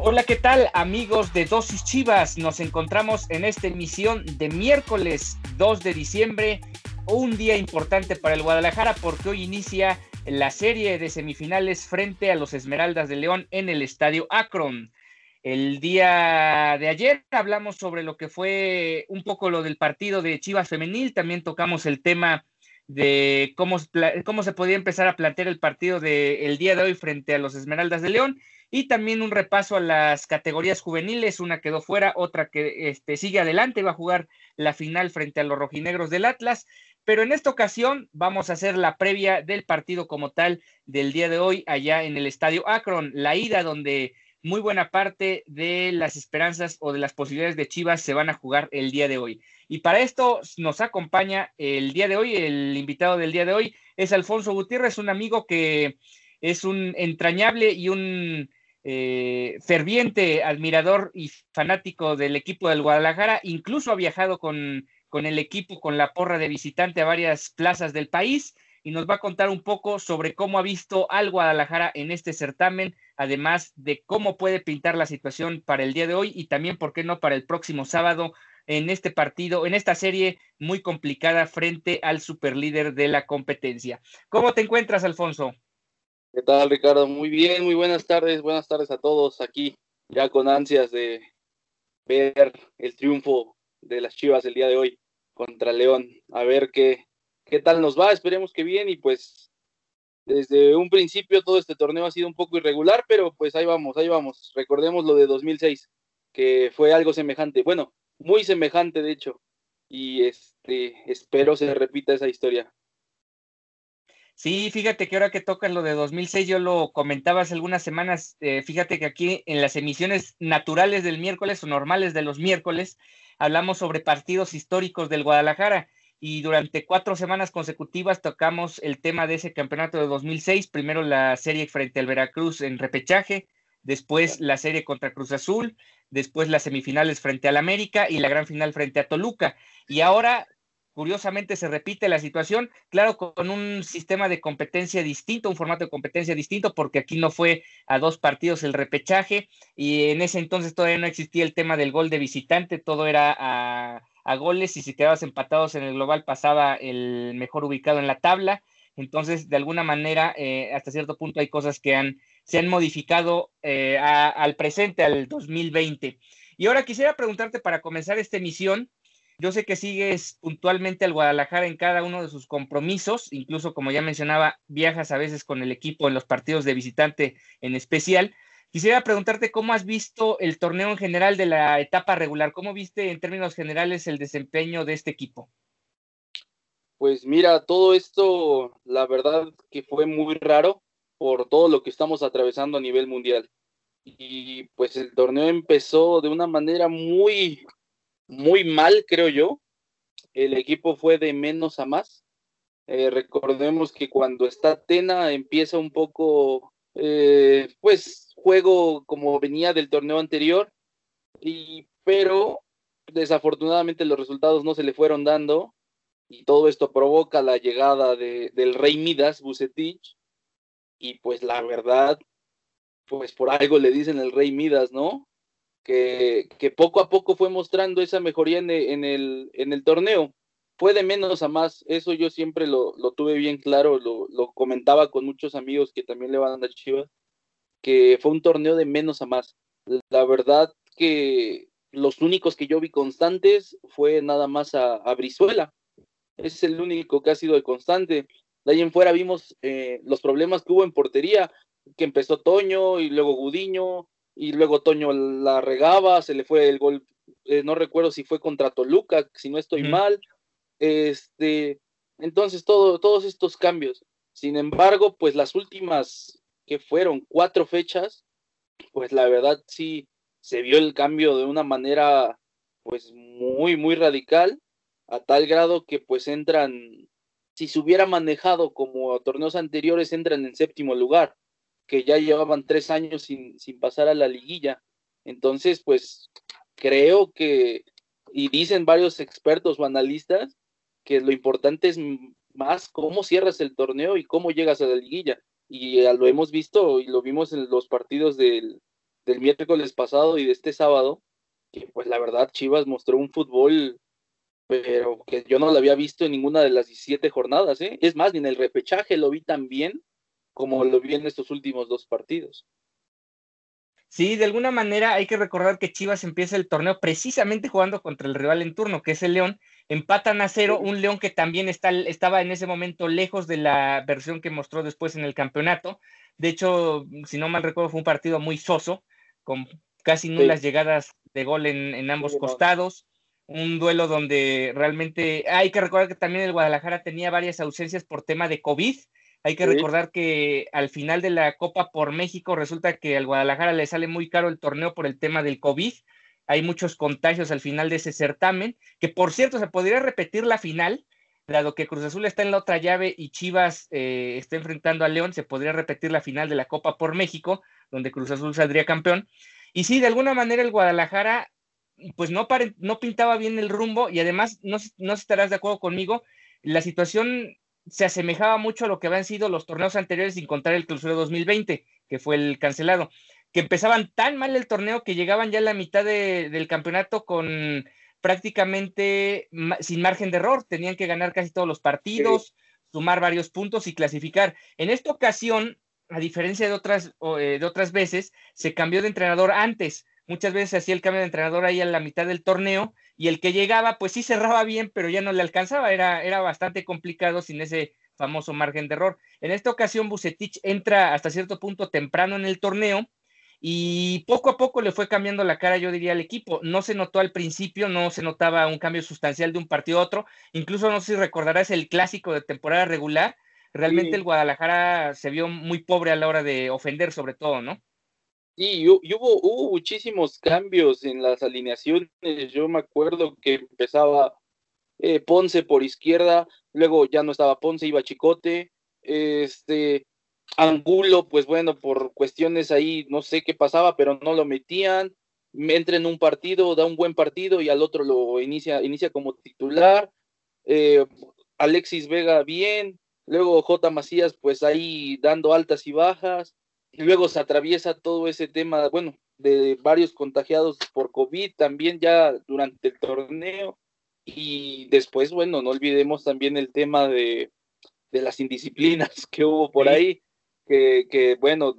Hola, ¿qué tal amigos de Dosis Chivas? Nos encontramos en esta emisión de miércoles 2 de diciembre un día importante para el Guadalajara porque hoy inicia la serie de semifinales frente a los Esmeraldas de León en el Estadio Akron. El día de ayer hablamos sobre lo que fue un poco lo del partido de Chivas Femenil, también tocamos el tema de cómo, cómo se podía empezar a plantear el partido del día de hoy frente a los Esmeraldas de León y también un repaso a las categorías juveniles, una quedó fuera, otra que este, sigue adelante, va a jugar la final frente a los rojinegros del Atlas pero en esta ocasión vamos a hacer la previa del partido como tal del día de hoy allá en el estadio Akron, la ida donde muy buena parte de las esperanzas o de las posibilidades de Chivas se van a jugar el día de hoy. Y para esto nos acompaña el día de hoy, el invitado del día de hoy es Alfonso Gutiérrez, un amigo que es un entrañable y un eh, ferviente admirador y fanático del equipo del Guadalajara, incluso ha viajado con con el equipo, con la porra de visitante a varias plazas del país y nos va a contar un poco sobre cómo ha visto al Guadalajara en este certamen, además de cómo puede pintar la situación para el día de hoy y también, ¿por qué no?, para el próximo sábado en este partido, en esta serie muy complicada frente al superlíder de la competencia. ¿Cómo te encuentras, Alfonso? ¿Qué tal, Ricardo? Muy bien, muy buenas tardes, buenas tardes a todos aquí, ya con ansias de ver el triunfo de las Chivas el día de hoy contra León. A ver qué, qué tal nos va, esperemos que bien y pues desde un principio todo este torneo ha sido un poco irregular, pero pues ahí vamos, ahí vamos. Recordemos lo de 2006, que fue algo semejante, bueno, muy semejante de hecho, y este espero se repita esa historia. Sí, fíjate que ahora que tocas lo de 2006, yo lo comentaba hace algunas semanas, eh, fíjate que aquí en las emisiones naturales del miércoles o normales de los miércoles, hablamos sobre partidos históricos del Guadalajara y durante cuatro semanas consecutivas tocamos el tema de ese campeonato de 2006, primero la serie frente al Veracruz en repechaje, después la serie contra Cruz Azul, después las semifinales frente al América y la gran final frente a Toluca. Y ahora, curiosamente, se repite la situación, claro, con un sistema de competencia distinto, un formato de competencia distinto, porque aquí no fue a dos partidos el repechaje y en ese entonces todavía no existía el tema del gol de visitante, todo era a, goles y si quedabas empatados en el global pasaba el mejor ubicado en la tabla. Entonces, de alguna manera, eh, hasta cierto punto hay cosas que han, se han modificado eh, al presente, al 2020. Y ahora quisiera preguntarte para comenzar esta emisión, yo sé que sigues puntualmente al Guadalajara en cada uno de sus compromisos, incluso como ya mencionaba, viajas a veces con el equipo en los partidos de visitante en especial. Quisiera preguntarte cómo has visto el torneo en general de la etapa regular, cómo viste en términos generales el desempeño de este equipo. Pues mira, todo esto, la verdad que fue muy raro por todo lo que estamos atravesando a nivel mundial. Y pues el torneo empezó de una manera muy, muy mal, creo yo. El equipo fue de menos a más. Eh, recordemos que cuando está Tena empieza un poco, eh, pues juego como venía del torneo anterior, y, pero desafortunadamente los resultados no se le fueron dando y todo esto provoca la llegada de, del rey Midas, Bucetich, y pues la verdad, pues por algo le dicen el rey Midas, ¿no? Que, poco a poco fue mostrando esa mejoría en, en, el, en el torneo. Fue de menos a más, eso yo siempre lo, lo tuve bien claro, lo, lo, comentaba con muchos amigos que también le van a Chivas, que fue un torneo de menos a más. La verdad que los únicos que yo vi constantes fue nada más a, Brizuela. es el único que ha sido de constante. De ahí en fuera vimos eh, los problemas que hubo en portería, que empezó Toño y luego Gudiño, y luego Toño la regaba, se le fue el gol, eh, no recuerdo si fue contra Toluca, si no estoy mal. Este, entonces todo, todos estos cambios. Sin embargo, pues las últimas que fueron cuatro fechas, pues la verdad sí se vio el cambio de una manera pues muy, muy radical, a tal grado que pues entran, si se hubiera manejado como torneos anteriores, entran en séptimo lugar, que ya llevaban tres años sin, sin pasar a la liguilla. Entonces, pues creo que, y dicen varios expertos o analistas, que lo importante es más cómo cierras el torneo y cómo llegas a la liguilla. Y lo hemos visto y lo vimos en los partidos del, del miércoles pasado y de este sábado, que pues la verdad Chivas mostró un fútbol, pero que yo no lo había visto en ninguna de las 17 jornadas, ¿eh? Es más, ni en el repechaje lo vi tan bien como lo vi en estos últimos dos partidos. Sí, de alguna manera hay que recordar que Chivas empieza el torneo precisamente jugando contra el rival en turno, que es el León. Empatan a cero, un León que también está, estaba en ese momento lejos de la versión que mostró después en el campeonato. De hecho, si no mal recuerdo, fue un partido muy soso, con casi nulas llegadas de gol en, ambos costados. Un duelo donde realmente hay que recordar que también el Guadalajara tenía varias ausencias por tema de COVID hay que recordar que al final de la Copa por México resulta que al Guadalajara le sale muy caro el torneo por el tema del COVID. Hay muchos contagios al final de ese certamen, que por cierto se podría repetir la final, dado que Cruz Azul está en la otra llave y Chivas eh, está enfrentando a León, se podría repetir la final de la Copa por México, donde Cruz Azul saldría campeón. Y sí, de alguna manera el Guadalajara, pues no, no pintaba bien el rumbo y además, no, no estarás de acuerdo conmigo, la situación se asemejaba mucho a lo que habían sido los torneos anteriores sin contar el clausura 2020, que fue el cancelado, que empezaban tan mal el torneo que llegaban ya a la mitad del campeonato con prácticamente sin margen de error, tenían que ganar casi todos los partidos, sumar varios puntos y clasificar. En esta ocasión, a diferencia de otras, eh, de otras veces, se cambió de entrenador antes. Muchas veces hacía el cambio de entrenador ahí a la mitad del torneo y el que llegaba, pues sí cerraba bien, pero ya no le alcanzaba, era, era bastante complicado sin ese famoso margen de error. En esta ocasión, Bucetich entra hasta cierto punto temprano en el torneo y poco a poco le fue cambiando la cara, yo diría, al equipo. No se notó al principio, no se notaba un cambio sustancial de un partido a otro. Incluso no sé si recordarás el clásico de temporada regular. Realmente el Guadalajara se vio muy pobre a la hora de ofender, sobre todo, ¿no? Sí, hubo, hubo muchísimos cambios en las alineaciones. Yo me acuerdo que empezaba eh, Ponce por izquierda, luego ya no estaba Ponce, iba Chicote. Este, Angulo, pues bueno, por cuestiones ahí, no sé qué pasaba, pero no lo metían. Entra en un partido, da un buen partido y al otro lo inicia, inicia como titular. Eh, Alexis Vega bien, luego J. Macías, pues ahí dando altas y bajas y luego se atraviesa todo ese tema, bueno, de varios contagiados por COVID también ya durante el torneo. Y después, bueno, no olvidemos también el tema de, las indisciplinas que hubo por ahí, que, que, bueno,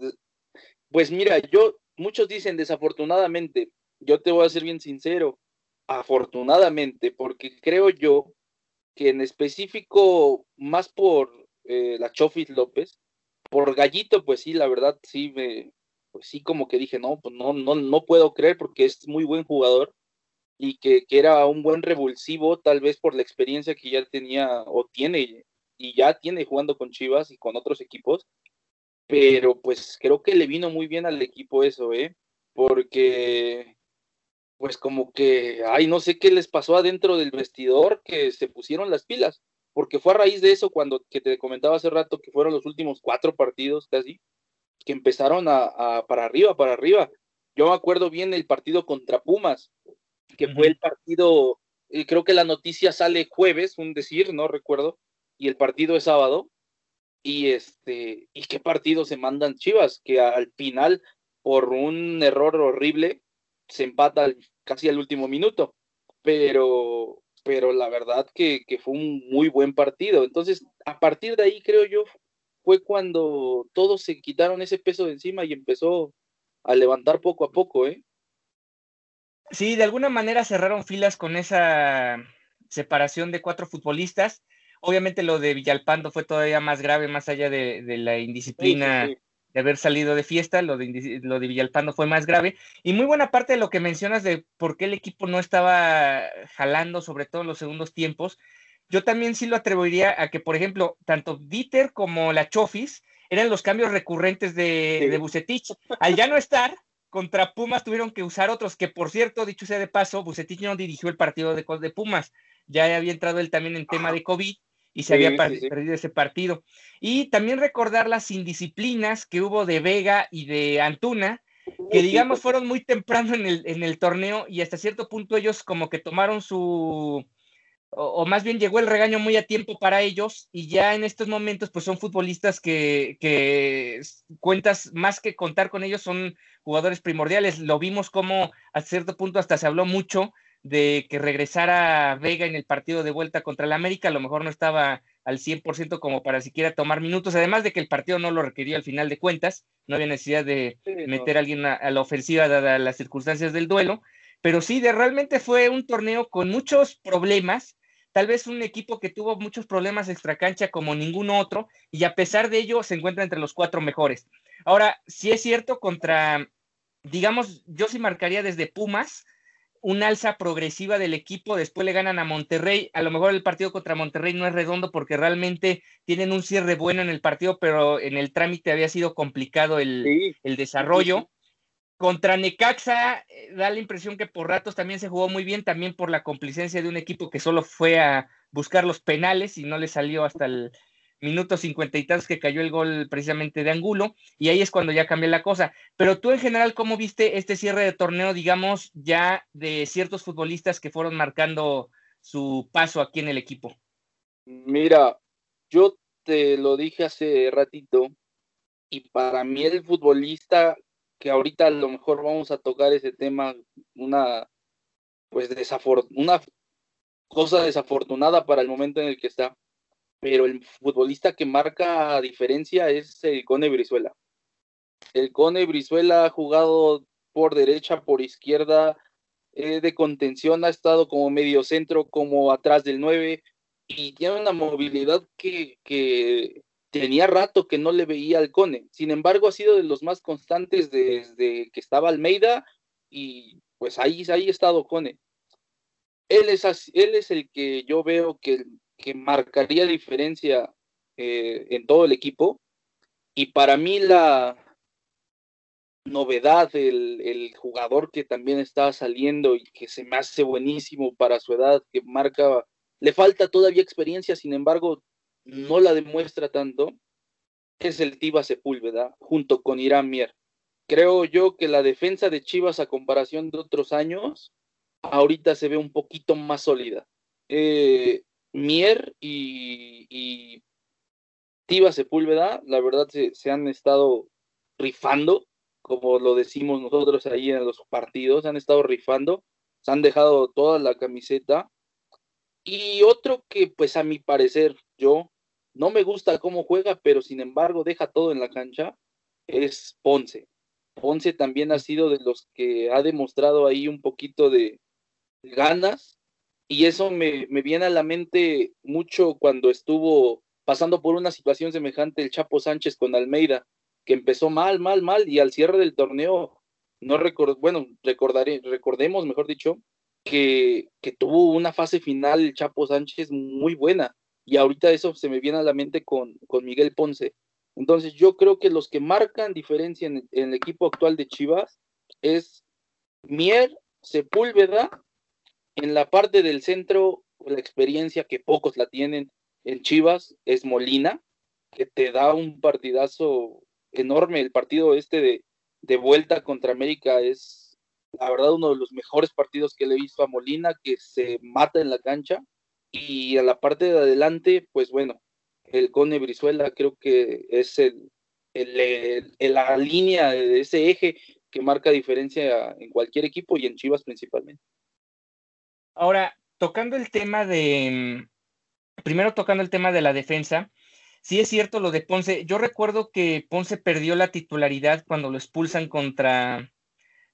pues mira, yo, muchos dicen desafortunadamente, yo te voy a ser bien sincero, afortunadamente, porque creo yo que en específico, más por eh, la Chofis López, por Gallito, pues sí, la verdad, sí, me, pues sí, como que dije, no, pues no, no, no puedo creer porque es muy buen jugador y que, que, era un buen revulsivo, tal vez por la experiencia que ya tenía o tiene y ya tiene jugando con Chivas y con otros equipos, pero pues creo que le vino muy bien al equipo eso, ¿eh? Porque pues como que, ay, no sé qué les pasó adentro del vestidor, que se pusieron las pilas porque fue a raíz de eso cuando que te comentaba hace rato que fueron los últimos cuatro partidos casi, que empezaron a, para arriba, para arriba. Yo me acuerdo bien el partido contra Pumas, que fue el partido, eh, creo que la noticia sale jueves, un decir, no recuerdo, y el partido es sábado. Y este, ¿y qué partido se mandan Chivas? Que al final, por un error horrible, se empata casi al último minuto. Pero pero la verdad que, fue un muy buen partido. Entonces, a partir de ahí, creo yo, fue cuando todos se quitaron ese peso de encima y empezó a levantar poco a poco, ¿eh? Sí, de alguna manera cerraron filas con esa separación de cuatro futbolistas. Obviamente lo de Villalpando fue todavía más grave, más allá de, la indisciplina de haber salido de fiesta, lo de, lo de Villalpando fue más grave. Y muy buena parte de lo que mencionas de por qué el equipo no estaba jalando, sobre todo en los segundos tiempos, yo también sí lo atribuiría a que, por ejemplo, tanto Dieter como la Chofis eran los cambios recurrentes de, de Bucetich. Al ya no estar, contra Pumas tuvieron que usar otros, que por cierto, dicho sea de paso, Bucetich no dirigió el partido de, de Pumas, ya había entrado él también en tema de COVID y se había perdido ese partido. Y también recordar las indisciplinas que hubo de Vega y de Antuna, que digamos fueron muy temprano en el, en el torneo y hasta cierto punto ellos como que tomaron su, o, más bien llegó el regaño muy a tiempo para ellos y ya en estos momentos pues son futbolistas que, que, cuentas más que contar con ellos son jugadores primordiales. Lo vimos como a cierto punto hasta se habló mucho de que regresara Vega en el partido de vuelta contra el América, a lo mejor no estaba al 100% como para siquiera tomar minutos, además de que el partido no lo requería al final de cuentas, no había necesidad de meter a alguien a, la ofensiva dadas las circunstancias del duelo, pero sí, de, realmente fue un torneo con muchos problemas, tal vez un equipo que tuvo muchos problemas extracancha como ningún otro, y a pesar de ello se encuentra entre los cuatro mejores. Ahora, si es cierto, contra, digamos, yo sí marcaría desde Pumas, un alza progresiva del equipo, después le ganan a Monterrey, a lo mejor el partido contra Monterrey no es redondo porque realmente tienen un cierre bueno en el partido, pero en el trámite había sido complicado el, desarrollo. Contra Necaxa eh, da la impresión que por ratos también se jugó muy bien, también por la complicencia de un equipo que solo fue a buscar los penales y no le salió hasta el, minuto cincuenta y tantos que cayó el gol precisamente de Angulo, y ahí es cuando ya cambió la cosa. Pero tú en general, ¿cómo viste este cierre de torneo, digamos, ya de ciertos futbolistas que fueron marcando su paso aquí en el equipo? Mira, yo te lo dije hace ratito, y para mí el futbolista que ahorita a lo mejor vamos a tocar ese tema, una pues una cosa desafortunada para el momento en el que está, pero el futbolista que marca diferencia es el Cone Brizuela. El Cone Brizuela ha jugado por derecha, por izquierda, eh, de contención, ha estado como medio centro, como atrás del 9, y tiene una movilidad que, que tenía rato que no le veía al Cone. Sin embargo, ha sido de los más constantes desde que estaba Almeida, y pues ahí, ahí ha estado Cone. Él es, él es el que yo veo que que marcaría diferencia eh, en todo el equipo. Y para mí la novedad, el, jugador que también está saliendo y que se me hace buenísimo para su edad, que marca, le falta todavía experiencia, sin embargo, no la demuestra tanto, es el Tiba Sepúlveda, junto con Irán Mier. Creo yo que la defensa de Chivas a comparación de otros años, ahorita se ve un poquito más sólida. Eh, Mier y, y Tiva Sepúlveda, la verdad se, han estado rifando, como lo decimos nosotros ahí en los partidos, han estado rifando, se han dejado toda la camiseta. Y otro que, pues a mi parecer, yo no me gusta cómo juega, pero sin embargo deja todo en la cancha, es Ponce. Ponce también ha sido de los que ha demostrado ahí un poquito de ganas y eso me, viene a la mente mucho cuando estuvo pasando por una situación semejante el Chapo Sánchez con Almeida, que empezó mal, mal, mal, y al cierre del torneo, no record, bueno, recordaré, recordemos, mejor dicho, que, que tuvo una fase final el Chapo Sánchez muy buena, y ahorita eso se me viene a la mente con, con Miguel Ponce. Entonces yo creo que los que marcan diferencia en, en el equipo actual de Chivas es Mier, Sepúlveda en la parte del centro, la experiencia que pocos la tienen en Chivas es Molina, que te da un partidazo enorme. El partido este de, de vuelta contra América es, la verdad, uno de los mejores partidos que le he visto a Molina, que se mata en la cancha. Y a la parte de adelante, pues bueno, el Cone Brizuela creo que es el, el, la línea de ese eje que marca diferencia en cualquier equipo y en Chivas principalmente. Ahora, tocando el tema de, mm, primero tocando el tema de la defensa, sí es cierto lo de Ponce. Yo recuerdo que Ponce perdió la titularidad cuando lo expulsan contra,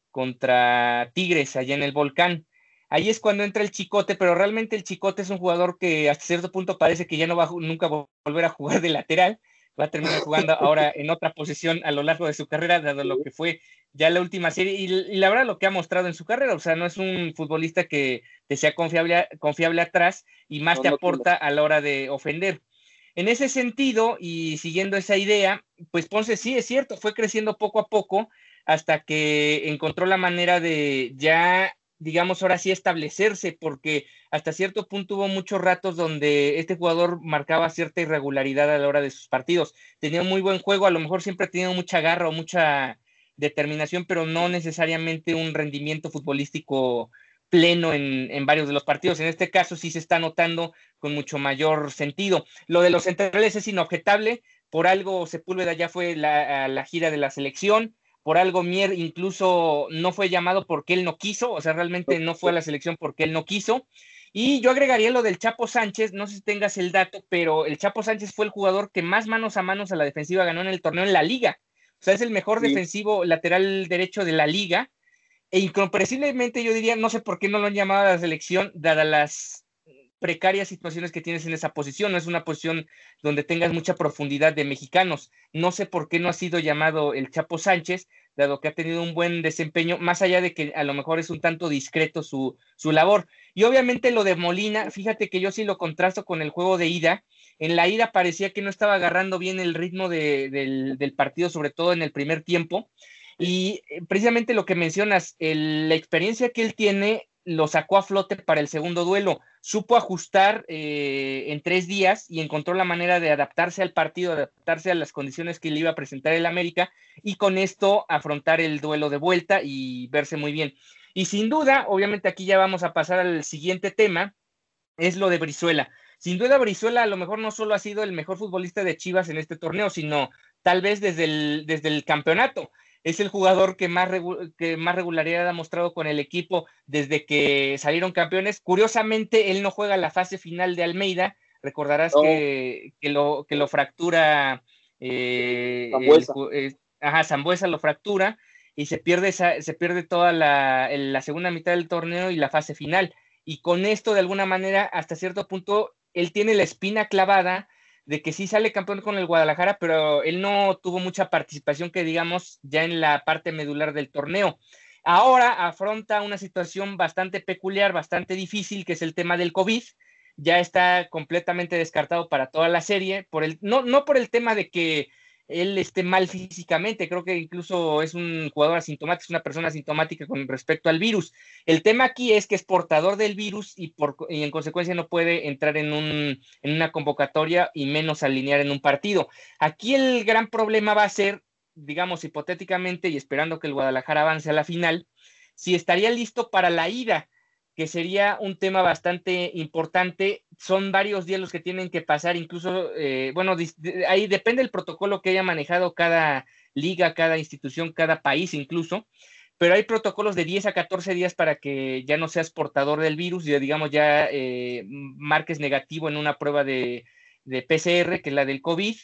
contra Tigres allá en el volcán. ahí es cuando entra el Chicote, pero realmente el Chicote es un jugador que hasta cierto punto parece que ya no va a nunca volver a jugar de lateral, va a terminar jugando ahora en otra posición a lo largo de su carrera, dado lo que fue ya la última serie y, la verdad lo que ha mostrado en su carrera, o sea, no es un futbolista que te sea confiable, confiable atrás y más te aporta a la hora de ofender. En ese sentido, y siguiendo esa idea, pues Ponce sí es cierto, fue creciendo poco a poco hasta que encontró la manera de ya digamos, ahora sí establecerse, porque hasta cierto punto hubo muchos ratos donde este jugador marcaba cierta irregularidad a la hora de sus partidos. Tenía muy buen juego, a lo mejor siempre ha tenido mucha garra o mucha determinación, pero no necesariamente un rendimiento futbolístico pleno en, en, varios de los partidos. En este caso sí se está notando con mucho mayor sentido. Lo de los centrales es inobjetable, por algo Sepúlveda ya fue la, la gira de la selección, por algo Mier incluso no fue llamado porque él no quiso, o sea, realmente no fue a la selección porque él no quiso. Y yo agregaría lo del Chapo Sánchez, no sé si tengas el dato, pero el Chapo Sánchez fue el jugador que más manos a manos a la defensiva ganó en el torneo en la liga. O sea, es el mejor defensivo lateral derecho de la liga. E incomprensiblemente yo diría, no sé por qué no lo han llamado a la selección, dadas las precarias situaciones que tienes en esa posición. No es una posición donde tengas mucha profundidad de mexicanos. No sé por qué no ha sido llamado el Chapo Sánchez, dado que ha tenido un buen desempeño, más allá de que a lo mejor es un tanto discreto su, su labor. Y obviamente lo de Molina, fíjate que yo sí lo contrasto con el juego de ida. En la ida parecía que no estaba agarrando bien el ritmo del, partido, sobre todo en el primer tiempo. Y eh, precisamente lo que mencionas, la experiencia que él tiene lo sacó a flote para el segundo duelo. Supo ajustar eh, en tres días y encontró la manera de adaptarse al partido, adaptarse a las condiciones que le iba a presentar el América y con esto afrontar el duelo de vuelta y verse muy bien. Y sin duda, obviamente aquí ya vamos a pasar al siguiente tema, es lo de Brizuela. Sin duda, Brizuela a lo mejor no solo ha sido el mejor futbolista de Chivas en este torneo, sino tal vez desde el, desde el campeonato es el jugador que más, que más regularidad ha mostrado con el equipo desde que salieron campeones. Curiosamente, él no juega la fase final de Almeida. Recordarás que, lo, que lo fractura. Eh, ajá, Zambuesa lo fractura y se pierde, se pierde toda la, la segunda mitad del torneo y la fase final. Y con esto, de alguna manera, hasta cierto punto, él tiene la espina clavada de que sí sale campeón con el Guadalajara, pero él no tuvo mucha participación que digamos ya en la parte medular del torneo. Ahora afronta una situación bastante peculiar, bastante difícil, que es el tema del COVID. Ya está completamente descartado para toda la serie, por el, no, no por el tema de que él esté mal físicamente, creo que incluso es un jugador asintomático, es una persona asintomática con respecto al virus. El tema aquí es que es portador del virus y, por, y en consecuencia no puede entrar en, un, en una convocatoria y menos alinear en un partido. Aquí el gran problema va a ser, digamos, hipotéticamente y esperando que el Guadalajara avance a la final, si estaría listo para la ida que sería un tema bastante importante. Son varios días los que tienen que pasar, incluso, eh, bueno, ahí depende del protocolo que haya manejado cada liga, cada institución, cada país incluso, pero hay protocolos de 10 a 14 días para que ya no seas portador del virus, y digamos ya eh, marques negativo en una prueba de, de PCR, que es la del COVID.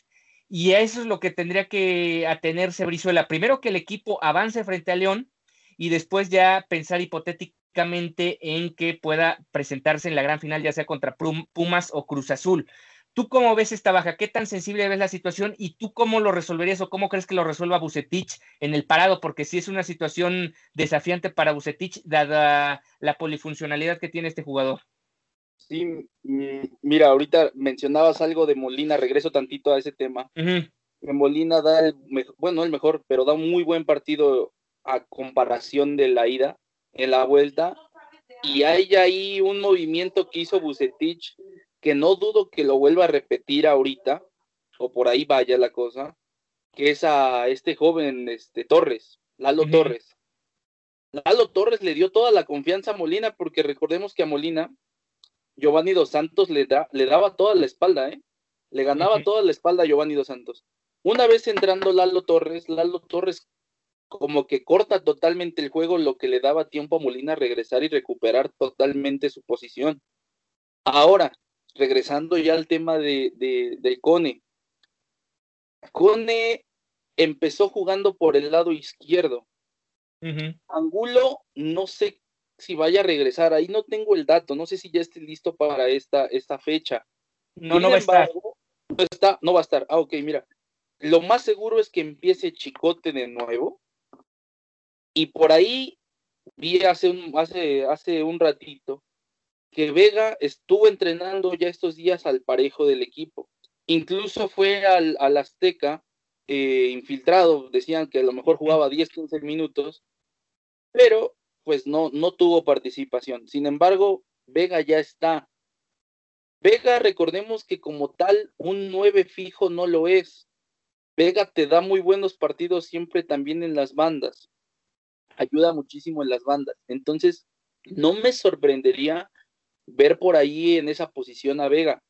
Y eso es lo que tendría que atenerse Brizuela. Primero que el equipo avance frente a León y después ya pensar hipotéticamente en que pueda presentarse en la gran final, ya sea contra Pumas o Cruz Azul. ¿Tú cómo ves esta baja? ¿Qué tan sensible ves la situación? ¿Y tú cómo lo resolverías o cómo crees que lo resuelva Bucetich en el parado? Porque sí es una situación desafiante para Bucetich, dada la polifuncionalidad que tiene este jugador. Sí, mira, ahorita mencionabas algo de Molina, regreso tantito a ese tema. Molina da el mejor, bueno, el mejor, pero da un muy buen partido a comparación de la ida en la vuelta y hay ahí un movimiento que hizo Bucetich que no dudo que lo vuelva a repetir ahorita o por ahí vaya la cosa que es a este joven este Torres Lalo Torres Lalo Torres le dio toda la confianza a Molina porque recordemos que a Molina Giovanni Dos Santos le, da, le daba toda la espalda, ¿eh? Le ganaba toda la espalda a Giovanni Dos Santos. Una vez entrando Lalo Torres, Lalo Torres como que corta totalmente el juego, lo que le daba tiempo a Molina regresar y recuperar totalmente su posición. Ahora, regresando ya al tema de, de, Cone. Cone empezó jugando por el lado izquierdo. Angulo, no sé si vaya a regresar. Ahí no tengo el dato, no sé si ya esté listo para esta, esta fecha. No, no va a estar. No está, no va a estar. Ah, ok, mira. Lo más seguro es que empiece Chicote de nuevo. Y por ahí vi hace un, hace, hace un ratito que Vega estuvo entrenando ya estos días al parejo del equipo. Incluso fue al, al Azteca eh, infiltrado, decían que a lo mejor jugaba 10, 15 minutos, pero pues no, no tuvo participación. Sin embargo, Vega ya está. Vega, recordemos que como tal, un 9 fijo no lo es. Vega te da muy buenos partidos siempre también en las bandas. Ayuda muchísimo en las bandas. Entonces, no me sorprendería ver por ahí en esa posición a Vega.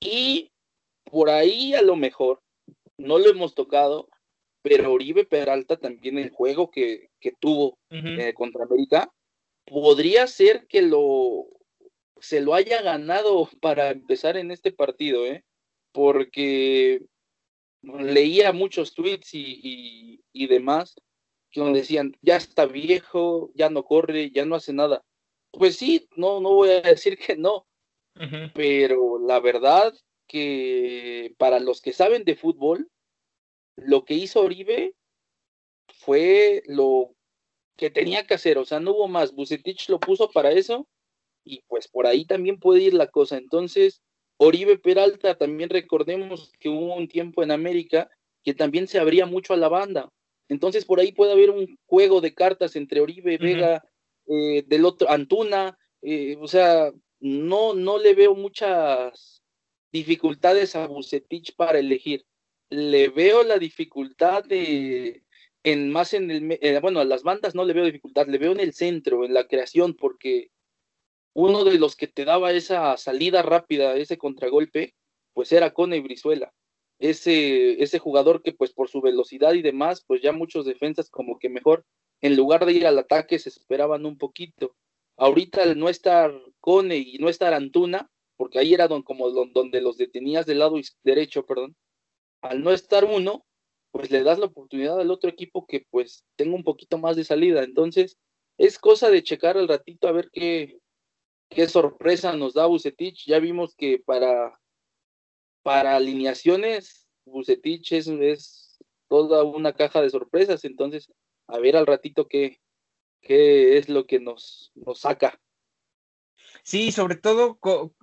Y por ahí a lo mejor no lo hemos tocado, pero Oribe Peralta también el juego que, tuvo eh, contra América, podría ser que lo se lo haya ganado para empezar en este partido, ¿eh? porque leía muchos tweets y, y, demás que decían, ya está viejo, ya no corre, ya no hace nada. Pues sí, no, no voy a decir que no, pero la verdad que para los que saben de fútbol, lo que hizo Oribe fue lo que tenía que hacer, o sea, no hubo más. Bucetich lo puso para eso y pues por ahí también puede ir la cosa. Entonces, Oribe Peralta, también recordemos que hubo un tiempo en América que también se abría mucho a la banda. Entonces, por ahí puede haber un juego de cartas entre Oribe, Vega, eh, del otro, Antuna, eh, o sea, no, no le veo muchas dificultades a Bucetich para elegir le veo la dificultad de, en más en el, eh, bueno, a las bandas no le veo dificultad, le veo en el centro, en la creación, porque uno de los que te daba esa salida rápida, ese contragolpe, pues era Cone Brizuela. Ese, ese jugador que pues por su velocidad y demás, pues ya muchos defensas como que mejor, en lugar de ir al ataque, se esperaban un poquito. Ahorita al no estar Cone y no estar Antuna, porque ahí era don, como donde los detenías del lado derecho, perdón, al no estar uno, pues le das la oportunidad al otro equipo que pues tenga un poquito más de salida. Entonces, es cosa de checar al ratito a ver qué, qué sorpresa nos da Bucetich. Ya vimos que para, para alineaciones, Bucetich es, toda una caja de sorpresas. Entonces, a ver al ratito qué, qué es lo que nos, nos saca. Sí, sobre todo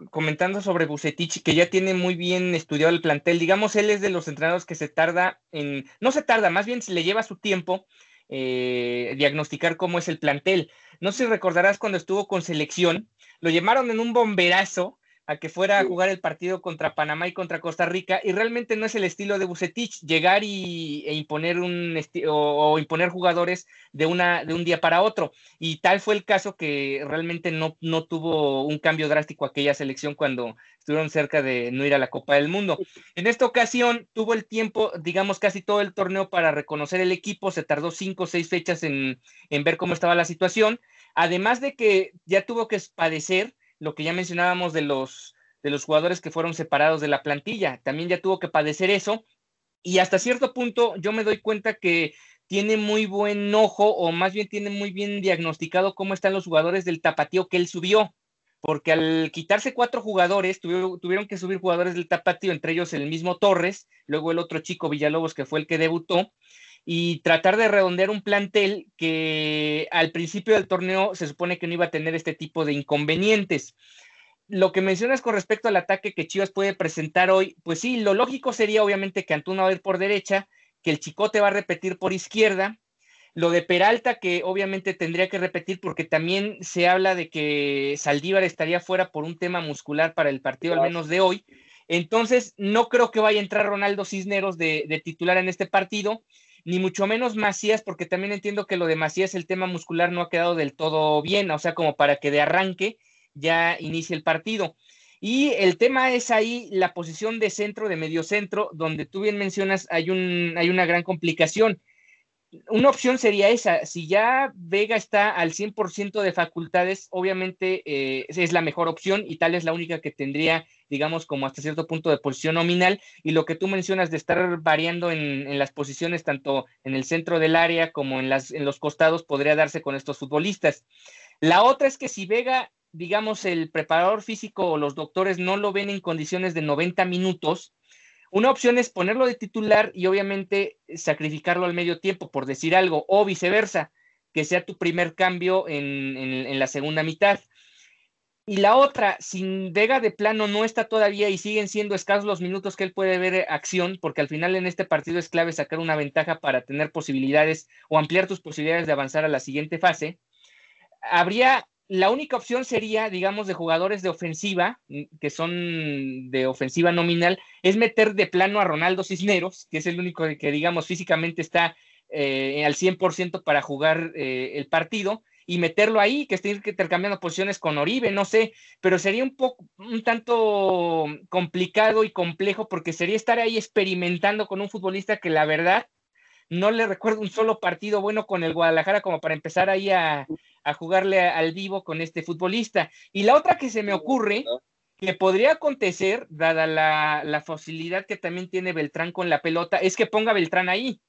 comentando sobre Bucetich, que ya tiene muy bien estudiado el plantel. Digamos, él es de los entrenadores que se tarda en, no se tarda, más bien se le lleva su tiempo eh, diagnosticar cómo es el plantel. No sé si recordarás cuando estuvo con selección, lo llamaron en un bomberazo a que fuera a jugar el partido contra Panamá y contra Costa Rica, y realmente no es el estilo de Bucetich llegar y, e imponer un o, o, imponer jugadores de, una, de un día para otro. Y tal fue el caso que realmente no, no tuvo un cambio drástico aquella selección cuando estuvieron cerca de no ir a la Copa del Mundo. En esta ocasión tuvo el tiempo, digamos, casi todo el torneo para reconocer el equipo, se tardó cinco o seis fechas en, en ver cómo estaba la situación, además de que ya tuvo que padecer lo que ya mencionábamos de los, de los jugadores que fueron separados de la plantilla. También ya tuvo que padecer eso. Y hasta cierto punto yo me doy cuenta que tiene muy buen ojo o más bien tiene muy bien diagnosticado cómo están los jugadores del tapatío que él subió. Porque al quitarse cuatro jugadores, tuvieron, que subir jugadores del tapatío, entre ellos el mismo Torres, luego el otro chico Villalobos que fue el que debutó, y tratar de redondear un plantel que al principio del torneo se supone que no iba a tener este tipo de inconvenientes. Lo que mencionas con respecto al ataque que Chivas puede presentar hoy, pues sí, lo lógico sería obviamente que Antuna va a ir por derecha, que el Chicote va a repetir por izquierda, lo de Peralta, que obviamente tendría que repetir porque también se habla de que Saldívar estaría fuera por un tema muscular para el partido, al menos de hoy. Entonces, no creo que vaya a entrar Ronaldo Cisneros de, de titular en este partido ni mucho menos Macías, porque también entiendo que lo de Macías, el tema muscular no ha quedado del todo bien, o sea, como para que de arranque ya inicie el partido. Y el tema es ahí la posición de centro, de medio centro, donde tú bien mencionas, hay, un, hay una gran complicación una opción sería esa. Si ya Vega está al 100% de facultades, obviamente eh, es la mejor opción y tal es la única que tendría, digamos, como hasta cierto punto de posición nominal. Y lo que tú mencionas de estar variando en, las posiciones, tanto en el centro del área como en, las, en los costados, podría darse con estos futbolistas. La otra es que si Vega, digamos, el preparador físico o los doctores no lo ven en condiciones de 90 minutos, una opción es ponerlo de titular y obviamente sacrificarlo al medio tiempo, por decir algo, o viceversa, que sea tu primer cambio en, la segunda mitad. Y la otra, sin Vega de plano no está todavía y siguen siendo escasos los minutos que él puede ver acción, porque al final en este partido es clave sacar una ventaja para tener posibilidades o ampliar tus posibilidades de avanzar a la siguiente fase. Habría la única opción sería, digamos, de jugadores de ofensiva, mm, que son de ofensiva nominal, es meter de plano a Ronaldo Cisneros, que es el único que, digamos, físicamente está eh, al 100% para jugar eh, el partido, y meterlo ahí, que esté intercambiando posiciones con Oribe, no sé, pero sería un poco, un tanto complicado y complejo, porque sería estar ahí experimentando con un futbolista que la verdad no le recuerdo un solo partido bueno con el Guadalajara como para empezar ahí a, jugarle al vivo con este futbolista. Y la otra que se me ocurre, que podría acontecer, dada la, facilidad que también tiene Beltrán con la pelota, es que ponga Beltrán ahí.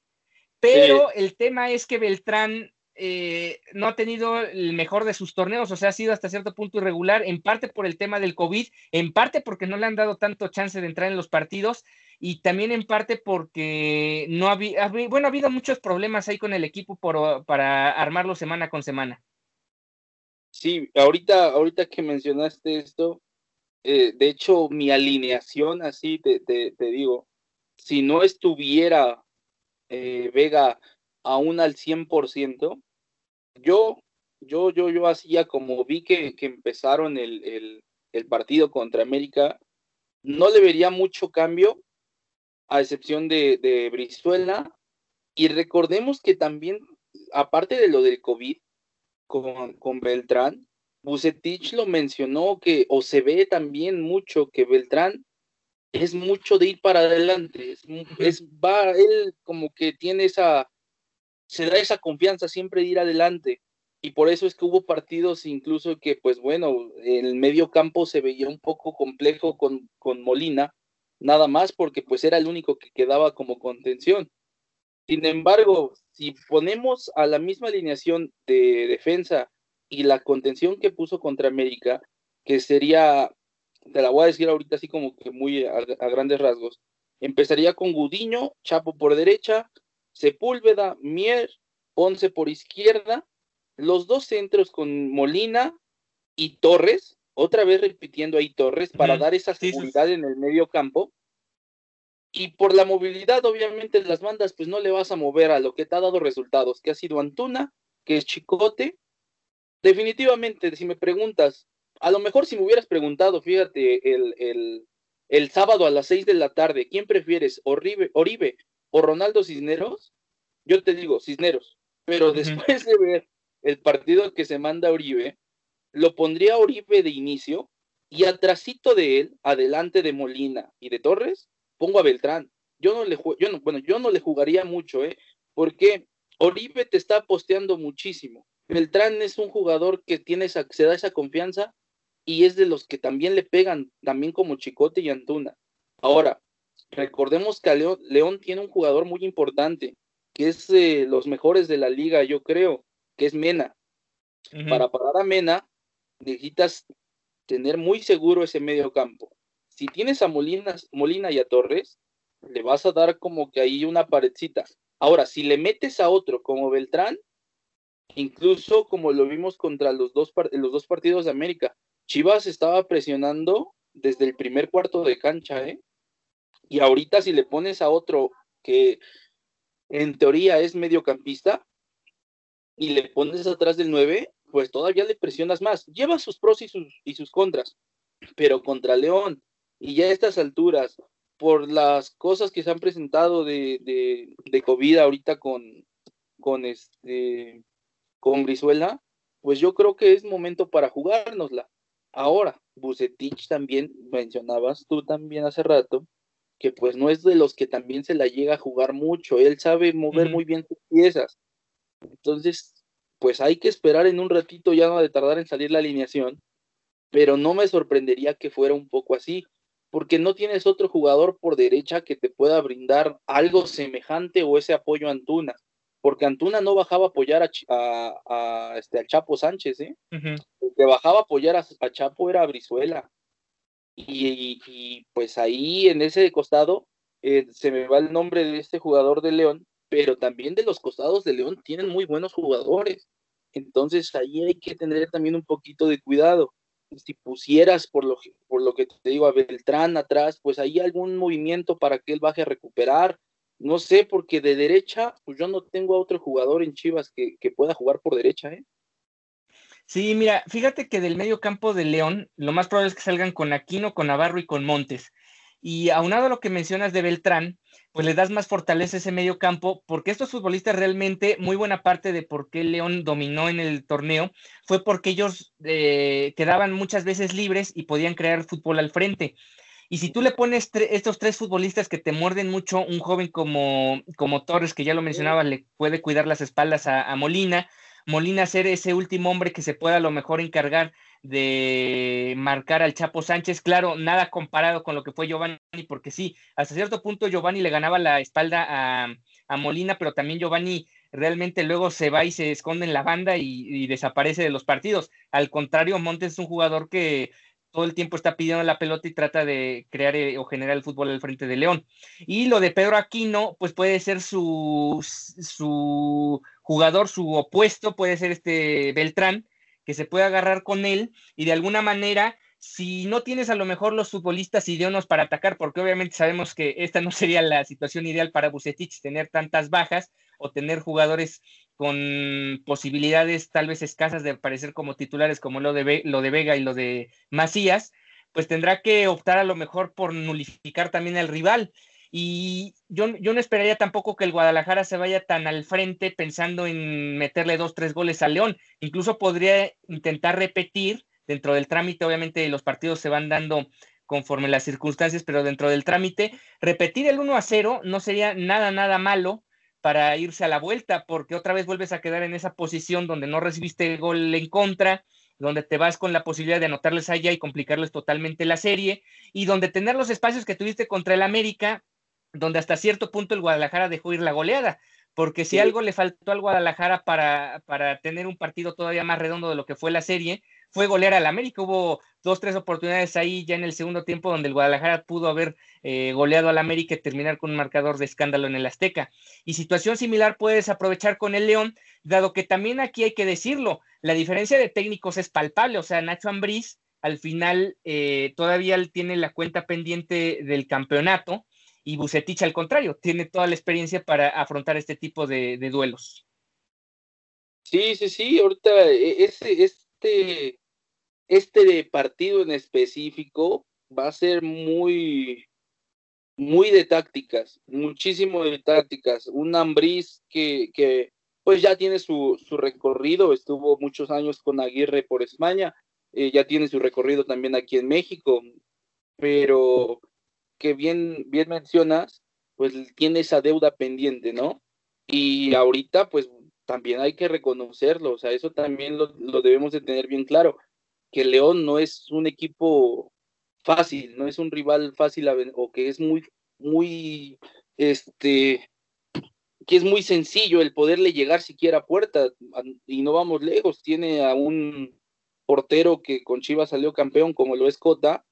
Pero el tema es que Beltrán eh, no ha tenido el mejor de sus torneos, o sea, ha sido hasta cierto punto irregular, en parte por el tema del COVID, en parte porque no le han dado tanto chance de entrar en los partidos y también en parte porque no había, bueno, ha habido muchos problemas ahí con el equipo por, para armarlo semana con semana. Sí, ahorita, ahorita que mencionaste esto, eh, de hecho, mi alineación, así te, te, digo, si no estuviera eh, Vega aún al 100%, yo, yo, yo, yo hacía como vi que, que empezaron el, el, el partido contra América, no le vería mucho cambio a excepción de, de Brizuela. Y recordemos que también, aparte de lo del COVID con, con Beltrán, Bucetich lo mencionó que, o se ve también mucho que Beltrán es mucho de ir para adelante, es, va, él como que tiene esa, se da esa confianza siempre de ir adelante. Y por eso es que hubo partidos incluso que, pues bueno, el medio campo se veía un poco complejo con, con Molina, nada más porque pues era el único que quedaba como contención. Sin embargo, si ponemos a la misma alineación de defensa y la contención que puso contra América, que sería, te la voy a decir ahorita así como que muy a, grandes rasgos, empezaría con Gudiño, Chapo por derecha, Sepúlveda, Mier, Ponce por izquierda, los dos centros con Molina y Torres, otra vez repitiendo ahí Torres para dar esa seguridad en el medio campo. Y por la movilidad, obviamente, las bandas, pues no le vas a mover a lo que te ha dado resultados, que ha sido Antuna, que es Chicote. Definitivamente, si me preguntas, a lo mejor si me hubieras preguntado, fíjate, el, el, el sábado a las seis de la tarde, ¿quién prefieres, Oribe, Oribe o Ronaldo Cisneros? Yo te digo, Cisneros. Pero después de ver el partido que se manda Oribe, lo pondría Oribe de inicio y atrásito de él, adelante de Molina y de Torres, pongo a Beltrán. Yo no le yo no, bueno, yo no le jugaría mucho, ¿eh? Porque Oribe te está posteando muchísimo. Beltrán es un jugador que tiene esa, se da esa confianza y es de los que también le pegan, también como Chicote y Antuna. Ahora, recordemos que León, León, tiene un jugador muy importante, que es de los mejores de la liga, yo creo, que es Mena. Para parar a Mena, necesitas tener muy seguro ese medio campo. Si tienes a Molina y a Torres, le vas a dar como que ahí una paredcita. Ahora, si le metes a otro como Beltrán, incluso como lo vimos contra los dos, los dos partidos de América, Chivas estaba presionando desde el primer cuarto de cancha, ¿eh? Y ahorita si le pones a otro que en teoría es mediocampista y le pones atrás del 9, pues todavía le presionas más. Lleva sus pros y sus, y sus contras, pero contra León y ya a estas alturas, por las cosas que se han presentado de, de, de COVID ahorita con, con este con Brizuela, pues yo creo que es momento para jugárnosla. Ahora, Bucetich también mencionabas tú también hace rato, que pues no es de los que también se la llega a jugar mucho, él sabe mover muy bien sus piezas. Entonces, pues hay que esperar en un ratito, ya no de tardar en salir la alineación, pero no me sorprendería que fuera un poco así, porque no tienes otro jugador por derecha que te pueda brindar algo semejante o ese apoyo a Antuna. porque Antuna no bajaba a apoyar a, este, al Chapo Sánchez, ¿eh? El que bajaba a apoyar a, Chapo era Brizuela. Y, pues ahí en ese costado eh, se me va el nombre de este jugador de León, pero también de los costados de León tienen muy buenos jugadores. Entonces ahí hay que tener también un poquito de cuidado. Si pusieras por lo, por lo que te digo a Beltrán atrás, pues ahí algún movimiento para que él baje a recuperar. No sé, porque de derecha, pues yo no tengo a otro jugador en Chivas que, que pueda jugar por derecha, ¿eh? Sí, mira, fíjate que del medio campo de León, lo más probable es que salgan con Aquino, con Navarro y con Montes. Y aunado a lo que mencionas de Beltrán, pues le das más fortaleza a ese medio campo, porque estos futbolistas realmente, muy buena parte de por qué León dominó en el torneo, fue porque ellos eh, quedaban muchas veces libres y podían crear fútbol al frente. Y si tú le pones estos tres futbolistas que te muerden mucho, un joven como, como Torres, que ya lo mencionaba, le puede cuidar las espaldas a, a Molina, Molina ser ese último hombre que se pueda a lo mejor encargar de marcar al Chapo Sánchez. Claro, nada comparado con lo que fue Giovanni, porque sí, hasta cierto punto Giovanni le ganaba la espalda a, Molina, pero también Giovanni realmente luego se va y se esconde en la banda y, desaparece de los partidos. Al contrario, Montes es un jugador que todo el tiempo está pidiendo la pelota y trata de crear eh, o generar el fútbol al frente de León. Y lo de Pedro Aquino, pues puede ser su, su jugador, su opuesto, puede ser este Beltrán, que se puede agarrar con él y de alguna manera, si no tienes a lo mejor los futbolistas idóneos para atacar, porque obviamente sabemos que esta no sería la situación ideal para Bucetich, tener tantas bajas o tener jugadores con posibilidades tal vez escasas de aparecer como titulares como lo de, lo de Vega y lo de Macías, pues tendrá que optar a lo mejor por nulificar también al rival. Y yo, yo, no esperaría tampoco que el Guadalajara se vaya tan al frente pensando en meterle dos, tres goles a León. Incluso podría intentar repetir dentro del trámite, obviamente los partidos se van dando conforme las circunstancias, pero dentro del trámite, repetir el 1 a 0 no sería nada, nada malo para irse a la vuelta, porque otra vez vuelves a quedar en esa posición donde no recibiste el gol en contra, donde te vas con la posibilidad de anotarles allá y complicarles totalmente la serie, y donde tener los espacios que tuviste contra el América, donde hasta cierto punto el Guadalajara dejó ir la goleada, porque si algo le faltó al Guadalajara para, para tener un partido todavía más redondo de lo que fue la serie, fue golear al América. Hubo dos, tres oportunidades ahí ya en el segundo tiempo donde el Guadalajara pudo haber eh, goleado al América y terminar con un marcador de escándalo en el Azteca. Y situación similar puedes aprovechar con el León, dado que también aquí hay que decirlo, la diferencia de técnicos es palpable, o sea, Nacho Ambriz al final eh, todavía tiene la cuenta pendiente del campeonato y Bucetich al contrario, tiene toda la experiencia para afrontar este tipo de, duelos. Sí, sí, sí, ahorita e, este, este, este partido en específico va a ser muy, muy de tácticas, muchísimo de tácticas. Un Ambriz que, que pues ya tiene su, su, recorrido, estuvo muchos años con Aguirre por España, eh, ya tiene su recorrido también aquí en México, pero que bien, bien mencionas, pues tiene esa deuda pendiente, ¿no? Y ahorita, pues también hay que reconocerlo, o sea, eso también lo, debemos de tener bien claro, que León no es un equipo fácil, no es un rival fácil o que es muy, muy, este, que es muy sencillo el poderle llegar siquiera a puerta y no vamos lejos, tiene a un portero que con Chivas salió campeón como lo es Cota,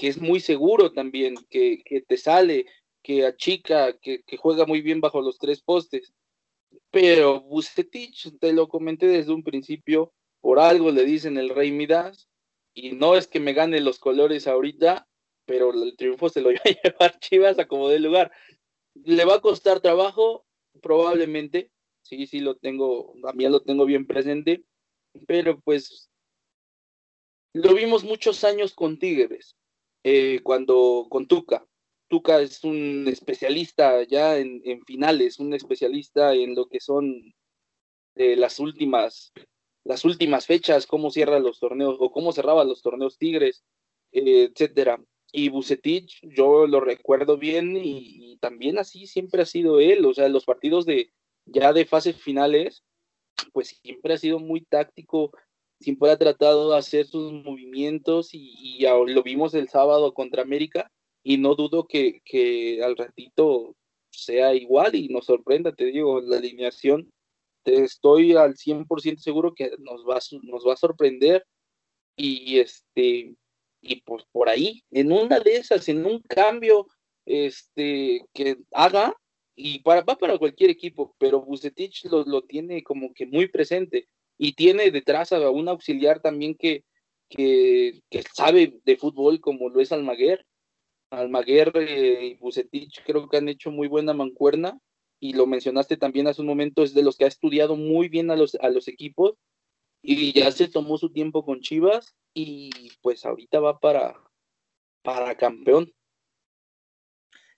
que es muy seguro también, que, te sale, que achica, que, que, juega muy bien bajo los tres postes. Pero Bucetich, te lo comenté desde un principio, por algo le dicen el Rey Midas, y no es que me gane los colores ahorita, pero el triunfo se lo iba a llevar Chivas a como de lugar. ¿Le va a costar trabajo? Probablemente, sí, sí lo tengo, también lo tengo bien presente, pero pues lo vimos muchos años con Tigres eh, cuando con Tuca. Tuca es un especialista ya en, finales, un especialista en lo que son eh, las últimas las últimas fechas, cómo cierra los torneos o cómo cerraba los torneos Tigres, eh, etcétera. Y Bucetich, yo lo recuerdo bien y, y, también así siempre ha sido él, o sea, los partidos de ya de fases finales, pues siempre ha sido muy táctico, siempre ha tratado de hacer sus movimientos y, lo vimos el sábado contra América y no dudo que, al ratito sea igual y nos sorprenda, te digo, la alineación. Te estoy al 100% seguro que nos va, nos va a sorprender y este y pues por ahí, en una de esas, en un cambio este que haga, y para, va para cualquier equipo, pero Bucetich lo, lo tiene como que muy presente y tiene detrás a un auxiliar también que, que, sabe de fútbol como lo es Almaguer. Almaguer eh, y Bucetich creo que han hecho muy buena mancuerna y lo mencionaste también hace un momento, es de los que ha estudiado muy bien a los, a los equipos y ya se tomó su tiempo con Chivas y pues ahorita va para, para campeón.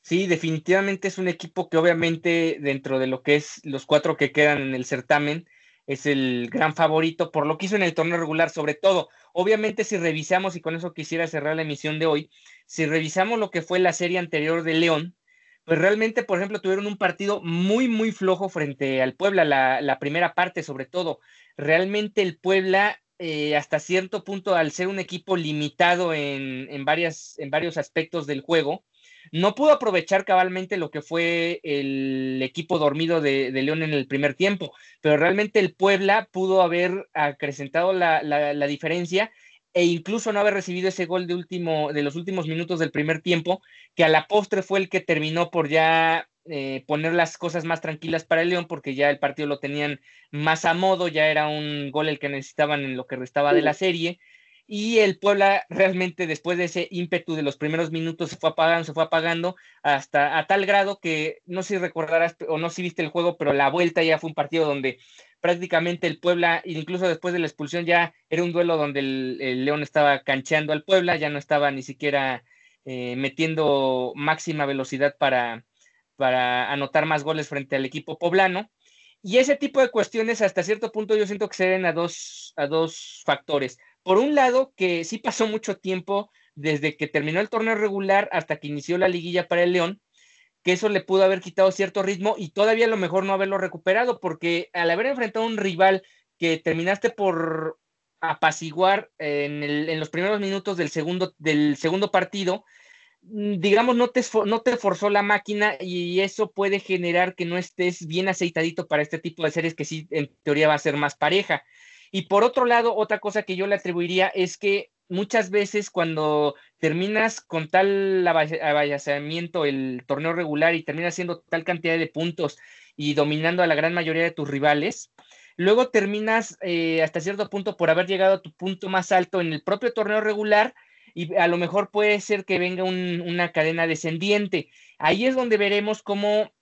Sí, definitivamente es un equipo que obviamente dentro de lo que es los cuatro que quedan en el certamen es el gran favorito por lo que hizo en el torneo regular, sobre todo. Obviamente si revisamos, y con eso quisiera cerrar la emisión de hoy, si revisamos lo que fue la serie anterior de León, pues realmente, por ejemplo, tuvieron un partido muy, muy flojo frente al Puebla, la, primera parte sobre todo. Realmente el Puebla, eh, hasta cierto punto, al ser un equipo limitado en, en, varias, en varios aspectos del juego, no pudo aprovechar cabalmente lo que fue el equipo dormido de, León en el primer tiempo, pero realmente el Puebla pudo haber acrecentado la, la, diferencia e incluso no haber recibido ese gol de, último, de los últimos minutos del primer tiempo, que a la postre fue el que terminó por ya eh, poner las cosas más tranquilas para el León, porque ya el partido lo tenían más a modo, ya era un gol el que necesitaban en lo que restaba de la serie y el Puebla realmente después de ese ímpetu de los primeros minutos se fue apagando, se fue apagando hasta a tal grado que no sé si recordarás o no si viste el juego, pero la vuelta ya fue un partido donde prácticamente el Puebla, incluso después de la expulsión ya era un duelo donde el, León estaba cancheando al Puebla, ya no estaba ni siquiera eh, metiendo máxima velocidad para, para anotar más goles frente al equipo poblano. Y ese tipo de cuestiones hasta cierto punto yo siento que se deben a dos, a dos factores por un lado, que sí pasó mucho tiempo desde que terminó el torneo regular hasta que inició la liguilla para el León, que eso le pudo haber quitado cierto ritmo y todavía a lo mejor no haberlo recuperado, porque al haber enfrentado a un rival que terminaste por apaciguar en, en los primeros minutos del segundo, del segundo partido, mm, digamos, no te, no te forzó la máquina y eso puede generar que no estés bien aceitadito para este tipo de series que sí, en teoría, va a ser más pareja. Y por otro lado, otra cosa que yo le atribuiría es que muchas veces cuando terminas con tal avallazamiento el torneo regular y terminas haciendo tal cantidad de puntos y dominando a la gran mayoría de tus rivales, luego terminas eh, hasta cierto punto por haber llegado a tu punto más alto en el propio torneo regular y a lo mejor puede ser que venga una cadena descendiente. Ahí es donde veremos cómo,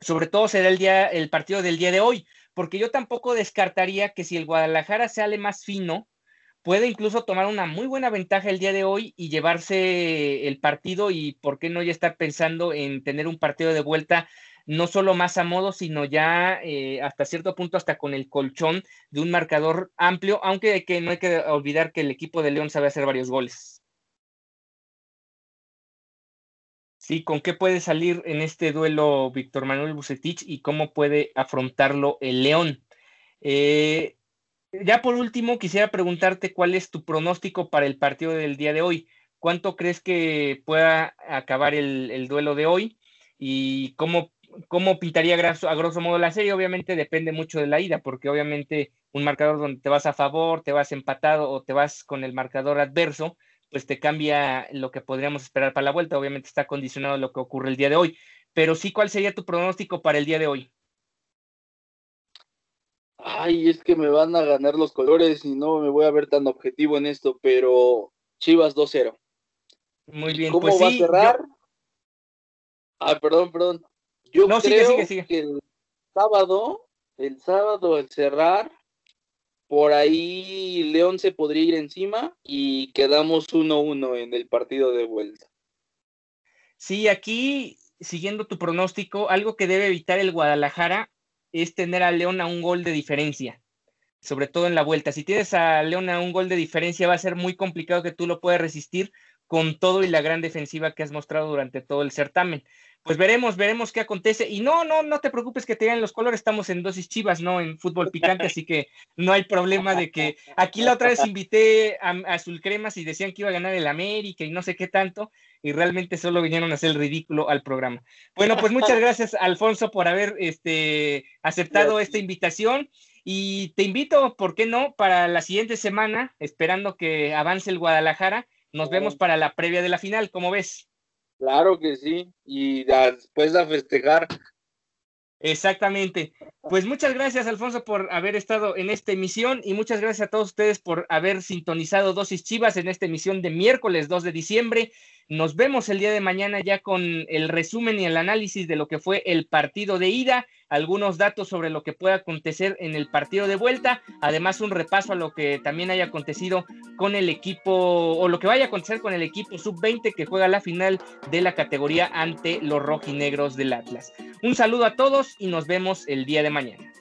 sobre todo será el día, el partido del día de hoy, porque yo tampoco descartaría que si el Guadalajara sale más fino, puede incluso tomar una muy buena ventaja el día de hoy y llevarse el partido y por qué no ya estar pensando en tener un partido de vuelta no solo más a modo, sino ya eh, hasta cierto punto hasta con el colchón de un marcador amplio, aunque que no hay que olvidar que el equipo de León sabe hacer varios goles. Sí, ¿con qué puede salir en este duelo Víctor Manuel Bucetich y cómo puede afrontarlo el León? Eh, ya por último, quisiera preguntarte cuál es tu pronóstico para el partido del día de hoy. ¿Cuánto crees que pueda acabar el, duelo de hoy? ¿Y cómo, cómo pintaría a grosso modo la serie? Obviamente depende mucho de la ida, porque obviamente un marcador donde te vas a favor, te vas empatado o te vas con el marcador adverso, pues te cambia lo que podríamos esperar para la vuelta. Obviamente está condicionado lo que ocurre el día de hoy. Pero sí, ¿cuál sería tu pronóstico para el día de hoy? Ay, es que me van a ganar los colores y no me voy a ver tan objetivo en esto, pero Chivas 2-0. Muy bien, ¿Cómo pues va a cerrar? Ah, perdón, perdón. Yo no, creo que el sábado, el sábado al cerrar, por ahí León se podría ir encima y quedamos 1-1 en el partido de vuelta. Sí, aquí, siguiendo tu pronóstico, algo que debe evitar el Guadalajara es tener a León a un gol de diferencia, sobre todo en la vuelta. Si tienes a León a un gol de diferencia, va a ser muy complicado que tú lo puedas resistir con todo y la gran defensiva que has mostrado durante todo el certamen. Pues veremos, veremos qué acontece. Y no, no, no te preocupes que te digan los colores, estamos en dosis chivas, ¿no? En fútbol picante, así que no hay problema de que aquí la otra vez invité a, Azul Cremas y decían que iba a ganar el América y no sé qué tanto, y realmente solo vinieron a hacer el ridículo al programa. Bueno, pues muchas gracias, Alfonso, por haber este, aceptado esta invitación. Y te invito, ¿por qué no?, para la siguiente semana, esperando que avance el Guadalajara, nos vemos para la previa de la final, ¿cómo ves? Claro que sí, y después a festejar. Exactamente. Pues muchas gracias, Alfonso, por haber estado en esta emisión y muchas gracias a todos ustedes por haber sintonizado Dosis Chivas en esta emisión de miércoles 2 de diciembre. Nos vemos el día de mañana ya con el resumen y el análisis de lo que fue el partido de ida, algunos datos sobre lo que pueda acontecer en el partido de vuelta, además un repaso a lo que también haya acontecido con el equipo o lo que vaya a acontecer con el equipo sub-20 que juega la final de la categoría ante los rojinegros del Atlas. Un saludo a todos y nos vemos el día de mañana.